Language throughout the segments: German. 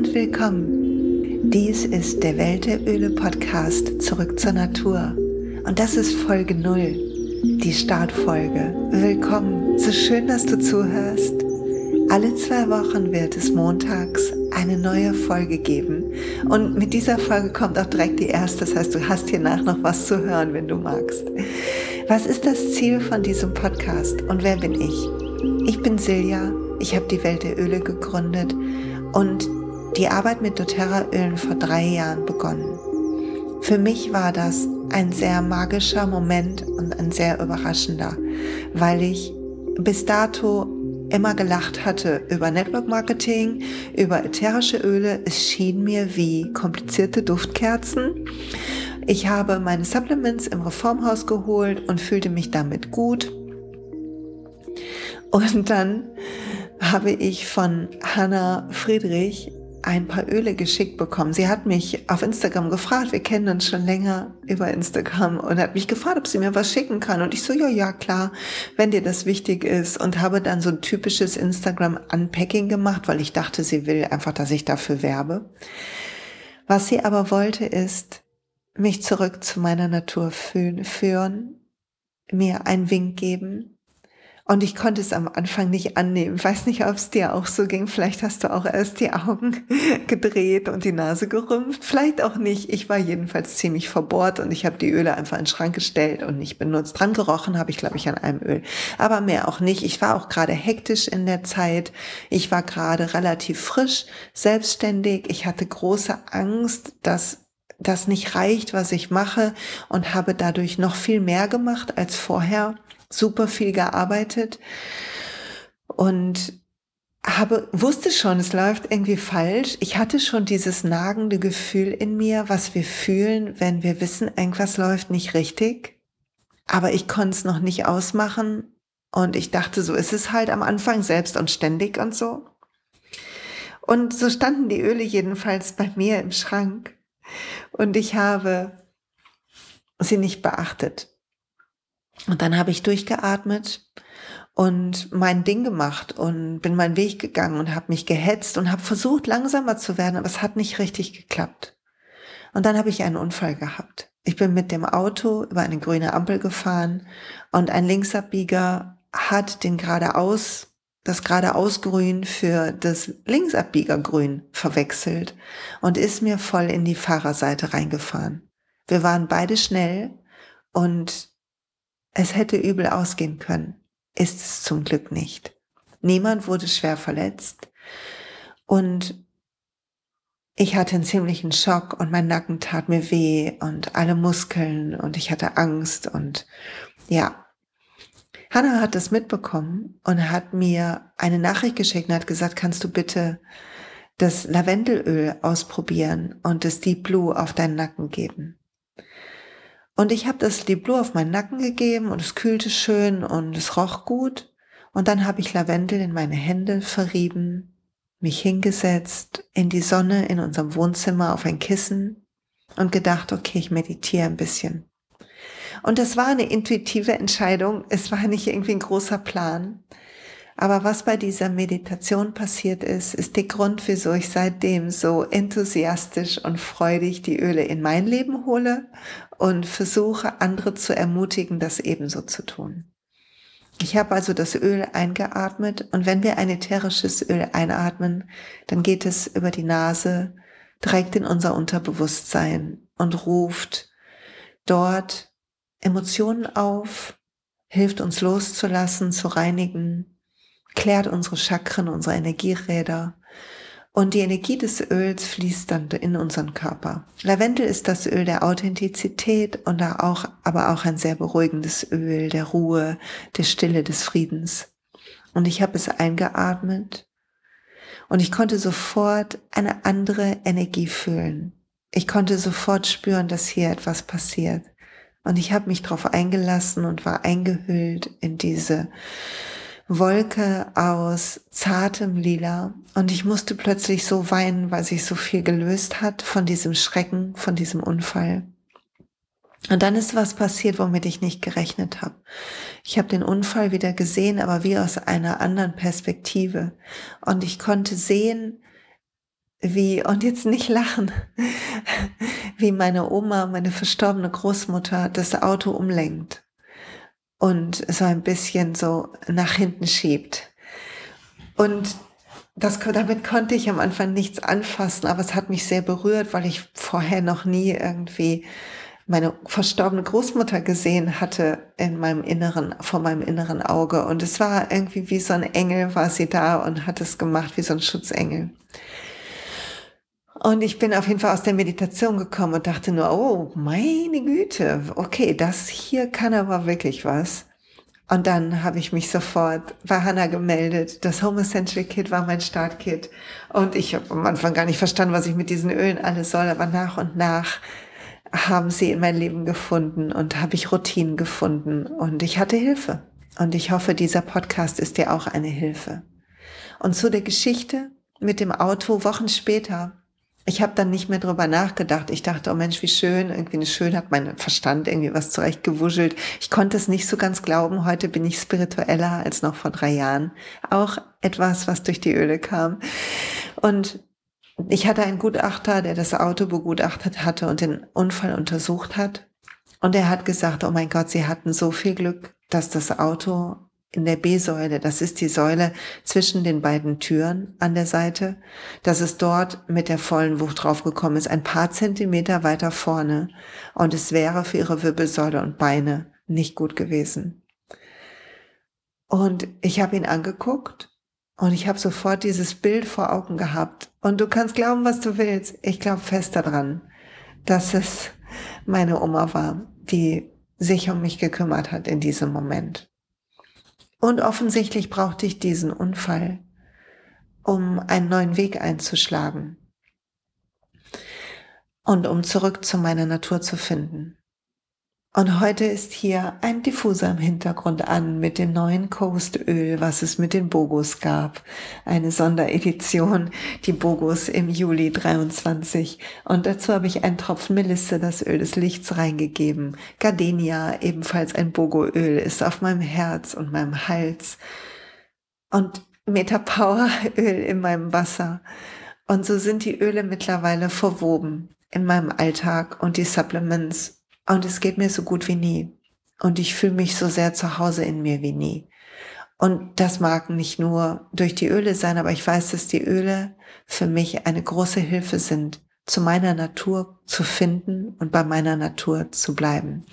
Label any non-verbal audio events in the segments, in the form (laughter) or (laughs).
Und willkommen. Dies ist der Welt der Öle Podcast Zurück zur Natur. Und das ist Folge 0, die Startfolge. Willkommen, so schön, dass du zuhörst. Alle zwei Wochen wird es montags eine neue Folge geben. Und mit dieser Folge kommt auch direkt die erste. Das heißt, du hast hiernach noch was zu hören, wenn du magst. Was ist das Ziel von diesem Podcast und wer bin ich? Ich bin Silja. Ich habe die Welt der Öle gegründet und die Arbeit mit doTERRA-Ölen vor drei Jahren begonnen. Für mich war das ein sehr magischer Moment und ein sehr überraschender, weil ich bis dato immer gelacht hatte über Network Marketing, über ätherische Öle. Es schien mir wie komplizierte Duftkerzen. Ich habe meine Supplements im Reformhaus geholt und fühlte mich damit gut. Und dann habe ich von Hannah Friedrich ein paar Öle geschickt bekommen. Sie hat mich auf Instagram gefragt, wir kennen uns schon länger über Instagram und hat mich gefragt, ob sie mir was schicken kann. Und ich so, ja, ja, klar, wenn dir das wichtig ist. Und habe dann so ein typisches Instagram-Unpacking gemacht, weil ich dachte, sie will einfach, dass ich dafür werbe. Was sie aber wollte, ist mich zurück zu meiner Natur führen, mir einen Wink geben, und ich konnte es am Anfang nicht annehmen. Weiß nicht, ob es dir auch so ging. Vielleicht hast du auch erst die Augen (laughs) gedreht und die Nase gerümpft. Vielleicht auch nicht. Ich war jedenfalls ziemlich verbohrt und ich habe die Öle einfach in den Schrank gestellt und nicht benutzt. Dran gerochen habe ich, glaube ich, an einem Öl. Aber mehr auch nicht. Ich war auch gerade hektisch in der Zeit. Ich war gerade relativ frisch, selbstständig. Ich hatte große Angst, dass das nicht reicht, was ich mache und habe dadurch noch viel mehr gemacht als vorher super viel gearbeitet und habe, wusste schon, es läuft irgendwie falsch. Ich hatte schon dieses nagende Gefühl in mir, was wir fühlen, wenn wir wissen, irgendwas läuft nicht richtig. Aber ich konnte es noch nicht ausmachen. Und ich dachte, so ist es halt am Anfang selbst und ständig und so. Und so standen die Öle jedenfalls bei mir im Schrank. Und ich habe sie nicht beachtet. Und dann habe ich durchgeatmet und mein Ding gemacht und bin meinen Weg gegangen und habe mich gehetzt und habe versucht, langsamer zu werden, aber es hat nicht richtig geklappt. Und dann habe ich einen Unfall gehabt. Ich bin mit dem Auto über eine grüne Ampel gefahren und ein Linksabbieger hat den geradeaus, das geradeausgrün für das Linksabbiegergrün verwechselt und ist mir voll in die Fahrerseite reingefahren. Wir waren beide schnell und es hätte übel ausgehen können, ist es zum Glück nicht. Niemand wurde schwer verletzt und ich hatte einen ziemlichen Schock und mein Nacken tat mir weh und alle Muskeln und ich hatte Angst und ja. Hannah hat das mitbekommen und hat mir eine Nachricht geschickt und hat gesagt, kannst du bitte das Lavendelöl ausprobieren und das Deep Blue auf deinen Nacken geben. Und ich habe das Deep auf meinen Nacken gegeben und es kühlte schön und es roch gut. Und dann habe ich Lavendel in meine Hände verrieben, mich hingesetzt in die Sonne in unserem Wohnzimmer auf ein Kissen und gedacht, okay, ich meditiere ein bisschen. Und das war eine intuitive Entscheidung. Es war nicht irgendwie ein großer Plan. Aber was bei dieser Meditation passiert ist, ist der Grund, wieso ich seitdem so enthusiastisch und freudig die Öle in mein Leben hole und versuche, andere zu ermutigen, das ebenso zu tun. Ich habe also das Öl eingeatmet und wenn wir ein ätherisches Öl einatmen, dann geht es über die Nase direkt in unser Unterbewusstsein und ruft dort Emotionen auf, hilft uns loszulassen, zu reinigen, klärt unsere Chakren, unsere Energieräder und die Energie des Öls fließt dann in unseren Körper. Lavendel ist das Öl der Authentizität und auch, aber auch ein sehr beruhigendes Öl der Ruhe, der Stille, des Friedens. Und ich habe es eingeatmet und ich konnte sofort eine andere Energie fühlen. Ich konnte sofort spüren, dass hier etwas passiert. Und ich habe mich darauf eingelassen und war eingehüllt in diese Wolke aus zartem Lila und ich musste plötzlich so weinen, weil sich so viel gelöst hat von diesem Schrecken, von diesem Unfall. Und dann ist was passiert, womit ich nicht gerechnet habe. Ich habe den Unfall wieder gesehen, aber wie aus einer anderen Perspektive. Und ich konnte sehen, wie, und jetzt nicht lachen, (laughs) wie meine Oma, meine verstorbene Großmutter das Auto umlenkt und so ein bisschen so nach hinten schiebt. Und das, damit konnte ich am Anfang nichts anfassen, aber es hat mich sehr berührt, weil ich vorher noch nie irgendwie meine verstorbene Großmutter gesehen hatte in meinem inneren, vor meinem inneren Auge. Und es war irgendwie wie so ein Engel war sie da und hat es gemacht wie so ein Schutzengel. Und ich bin auf jeden Fall aus der Meditation gekommen und dachte nur, oh, meine Güte, okay, das hier kann aber wirklich was. Und dann habe ich mich sofort bei Hannah gemeldet. Das Home Essential Kit war mein Startkit. Und ich habe am Anfang gar nicht verstanden, was ich mit diesen Ölen alles soll, aber nach und nach haben sie in mein Leben gefunden und habe ich Routinen gefunden und ich hatte Hilfe. Und ich hoffe, dieser Podcast ist dir auch eine Hilfe. Und zu der Geschichte mit dem Auto Wochen später. Ich habe dann nicht mehr drüber nachgedacht. Ich dachte, oh Mensch, wie schön, irgendwie eine schön hat mein Verstand irgendwie was zurechtgewuschelt. Ich konnte es nicht so ganz glauben. Heute bin ich spiritueller als noch vor drei Jahren. Auch etwas, was durch die Öle kam. Und ich hatte einen Gutachter, der das Auto begutachtet hatte und den Unfall untersucht hat. Und er hat gesagt, oh mein Gott, sie hatten so viel Glück, dass das Auto in der B-Säule, das ist die Säule zwischen den beiden Türen an der Seite, dass es dort mit der vollen Wucht draufgekommen ist, ein paar Zentimeter weiter vorne. Und es wäre für ihre Wirbelsäule und Beine nicht gut gewesen. Und ich habe ihn angeguckt und ich habe sofort dieses Bild vor Augen gehabt. Und du kannst glauben, was du willst. Ich glaube fest daran, dass es meine Oma war, die sich um mich gekümmert hat in diesem Moment. Und offensichtlich brauchte ich diesen Unfall, um einen neuen Weg einzuschlagen und um zurück zu meiner Natur zu finden. Und heute ist hier ein Diffuser im Hintergrund an mit dem neuen Coastöl, was es mit den Bogos gab. Eine Sonderedition, die Bogos im Juli 23. Und dazu habe ich einen Tropfen Melisse, das Öl des Lichts, reingegeben. Gardenia, ebenfalls ein Bogoöl, ist auf meinem Herz und meinem Hals. Und Metapower Öl in meinem Wasser. Und so sind die Öle mittlerweile verwoben in meinem Alltag und die Supplements und es geht mir so gut wie nie. Und ich fühle mich so sehr zu Hause in mir wie nie. Und das mag nicht nur durch die Öle sein, aber ich weiß, dass die Öle für mich eine große Hilfe sind, zu meiner Natur zu finden und bei meiner Natur zu bleiben.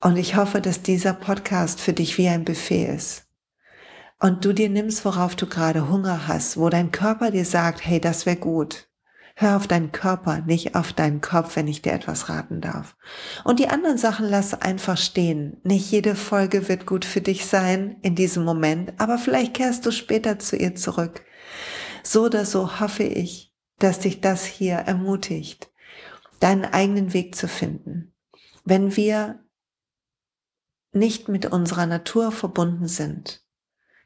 Und ich hoffe, dass dieser Podcast für dich wie ein Buffet ist. Und du dir nimmst, worauf du gerade Hunger hast, wo dein Körper dir sagt, hey, das wäre gut. Hör auf deinen Körper, nicht auf deinen Kopf, wenn ich dir etwas raten darf. Und die anderen Sachen lass einfach stehen. Nicht jede Folge wird gut für dich sein in diesem Moment, aber vielleicht kehrst du später zu ihr zurück. So oder so hoffe ich, dass dich das hier ermutigt, deinen eigenen Weg zu finden. Wenn wir nicht mit unserer Natur verbunden sind,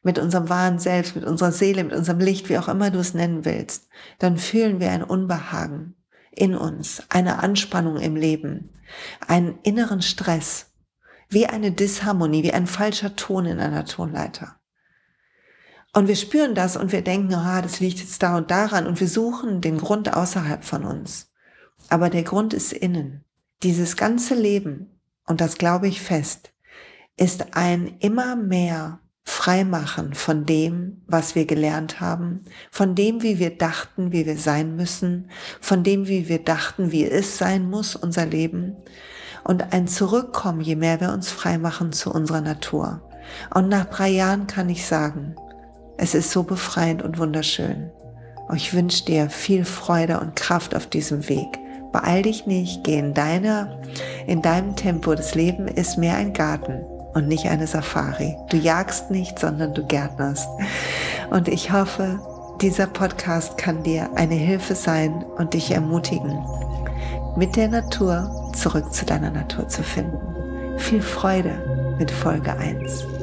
mit unserem wahren Selbst, mit unserer Seele, mit unserem Licht, wie auch immer du es nennen willst, dann fühlen wir ein Unbehagen in uns, eine Anspannung im Leben, einen inneren Stress, wie eine Disharmonie, wie ein falscher Ton in einer Tonleiter. Und wir spüren das und wir denken, ah, das liegt jetzt da und daran und wir suchen den Grund außerhalb von uns. Aber der Grund ist innen. Dieses ganze Leben, und das glaube ich fest, ist ein immer mehr freimachen von dem, was wir gelernt haben, von dem, wie wir dachten, wie wir sein müssen, von dem, wie wir dachten, wie es sein muss, unser Leben. Und ein Zurückkommen, je mehr wir uns freimachen zu unserer Natur. Und nach drei Jahren kann ich sagen, es ist so befreiend und wunderschön. Und ich wünsche dir viel Freude und Kraft auf diesem Weg. Beeil dich nicht, geh in deiner, in deinem Tempo. Das Leben ist mehr ein Garten und nicht eine Safari. Du jagst nicht, sondern du gärtnerst. Und ich hoffe, dieser Podcast kann dir eine Hilfe sein und dich ermutigen, mit der Natur zurück zu deiner Natur zu finden. Viel Freude mit Folge 1.